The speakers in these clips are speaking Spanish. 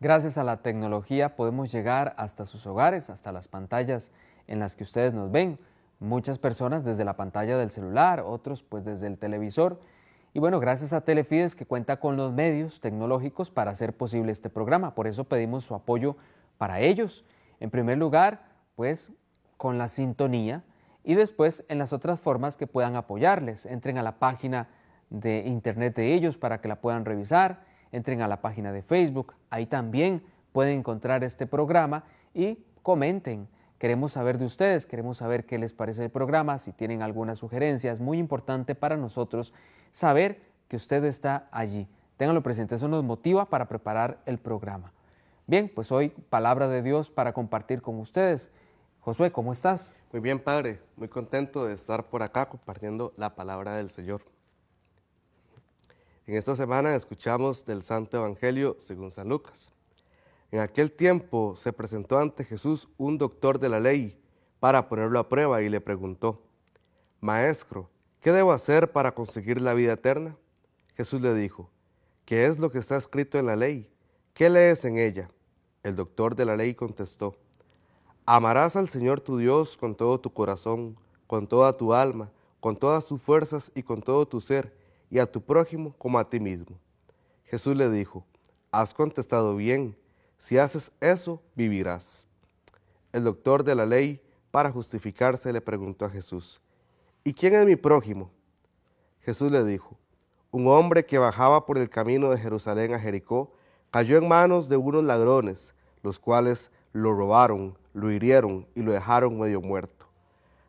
Gracias a la tecnología podemos llegar hasta sus hogares, hasta las pantallas en las que ustedes nos ven. Muchas personas desde la pantalla del celular, otros pues desde el televisor. Y bueno, gracias a Telefides que cuenta con los medios tecnológicos para hacer posible este programa. Por eso pedimos su apoyo para ellos. En primer lugar, pues con la sintonía y después en las otras formas que puedan apoyarles. Entren a la página de internet de ellos para que la puedan revisar, entren a la página de Facebook, ahí también pueden encontrar este programa y comenten. Queremos saber de ustedes, queremos saber qué les parece el programa, si tienen alguna sugerencia, es muy importante para nosotros saber que usted está allí. Ténganlo presente, eso nos motiva para preparar el programa. Bien, pues hoy palabra de Dios para compartir con ustedes. Josué, ¿cómo estás? Muy bien, Padre. Muy contento de estar por acá compartiendo la palabra del Señor. En esta semana escuchamos del Santo Evangelio según San Lucas. En aquel tiempo se presentó ante Jesús un doctor de la ley para ponerlo a prueba y le preguntó, Maestro, ¿qué debo hacer para conseguir la vida eterna? Jesús le dijo, ¿qué es lo que está escrito en la ley? ¿Qué lees en ella? El doctor de la ley contestó, Amarás al Señor tu Dios con todo tu corazón, con toda tu alma, con todas tus fuerzas y con todo tu ser, y a tu prójimo como a ti mismo. Jesús le dijo, has contestado bien, si haces eso, vivirás. El doctor de la ley, para justificarse, le preguntó a Jesús, ¿y quién es mi prójimo? Jesús le dijo, un hombre que bajaba por el camino de Jerusalén a Jericó, cayó en manos de unos ladrones, los cuales lo robaron, lo hirieron y lo dejaron medio muerto.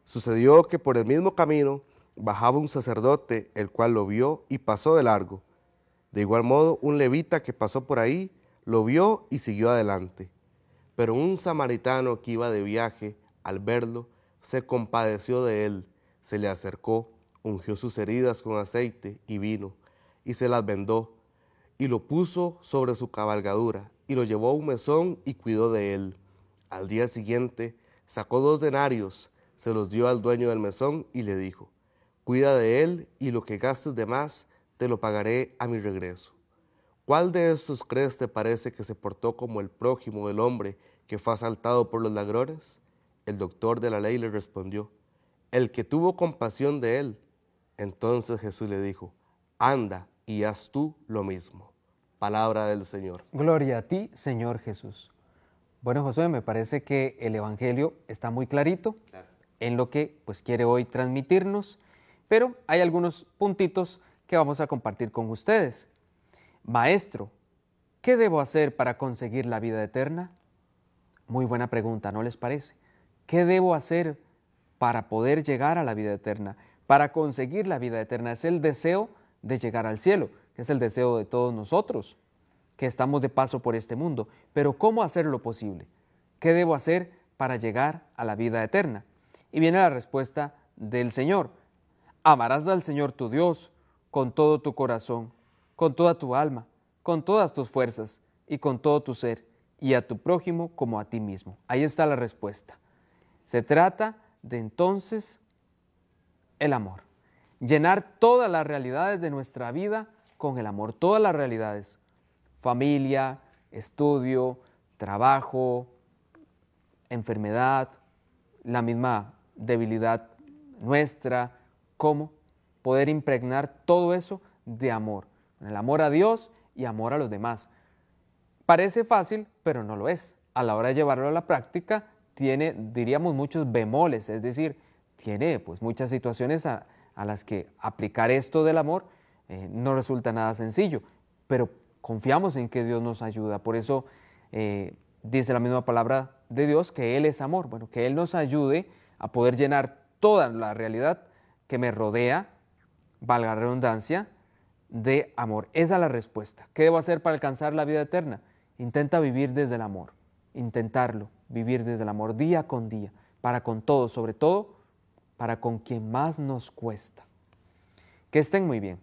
Sucedió que por el mismo camino bajaba un sacerdote, el cual lo vio y pasó de largo. De igual modo, un levita que pasó por ahí lo vio y siguió adelante. Pero un samaritano que iba de viaje, al verlo, se compadeció de él, se le acercó, ungió sus heridas con aceite y vino, y se las vendó, y lo puso sobre su cabalgadura, y lo llevó a un mesón y cuidó de él. Al día siguiente sacó dos denarios, se los dio al dueño del mesón y le dijo, cuida de él y lo que gastes de más te lo pagaré a mi regreso. ¿Cuál de estos crees te parece que se portó como el prójimo del hombre que fue asaltado por los ladrones? El doctor de la ley le respondió, el que tuvo compasión de él. Entonces Jesús le dijo, anda y haz tú lo mismo. Palabra del Señor. Gloria a ti, Señor Jesús. Bueno, Josué, me parece que el Evangelio está muy clarito en lo que pues, quiere hoy transmitirnos, pero hay algunos puntitos que vamos a compartir con ustedes. Maestro, ¿qué debo hacer para conseguir la vida eterna? Muy buena pregunta, ¿no les parece? ¿Qué debo hacer para poder llegar a la vida eterna? Para conseguir la vida eterna es el deseo de llegar al cielo, que es el deseo de todos nosotros que estamos de paso por este mundo. Pero ¿cómo hacerlo posible? ¿Qué debo hacer para llegar a la vida eterna? Y viene la respuesta del Señor. Amarás al Señor tu Dios con todo tu corazón, con toda tu alma, con todas tus fuerzas y con todo tu ser, y a tu prójimo como a ti mismo. Ahí está la respuesta. Se trata de entonces el amor. Llenar todas las realidades de nuestra vida con el amor, todas las realidades familia, estudio, trabajo, enfermedad, la misma debilidad nuestra, cómo poder impregnar todo eso de amor, el amor a Dios y amor a los demás. Parece fácil, pero no lo es. A la hora de llevarlo a la práctica, tiene, diríamos, muchos bemoles, es decir, tiene pues muchas situaciones a, las que aplicar esto del amor eh, no resulta nada sencillo, pero confiamos en que Dios nos ayuda. Por eso eh, dice la misma palabra de Dios que Él es amor. Bueno, que Él nos ayude a poder llenar toda la realidad que me rodea, valga la redundancia, de amor. Esa es la respuesta. ¿Qué debo hacer para alcanzar la vida eterna? Intenta vivir desde el amor. Intentarlo, vivir desde el amor día con día, para con todos, sobre todo para con quien más nos cuesta. Que estén muy bien.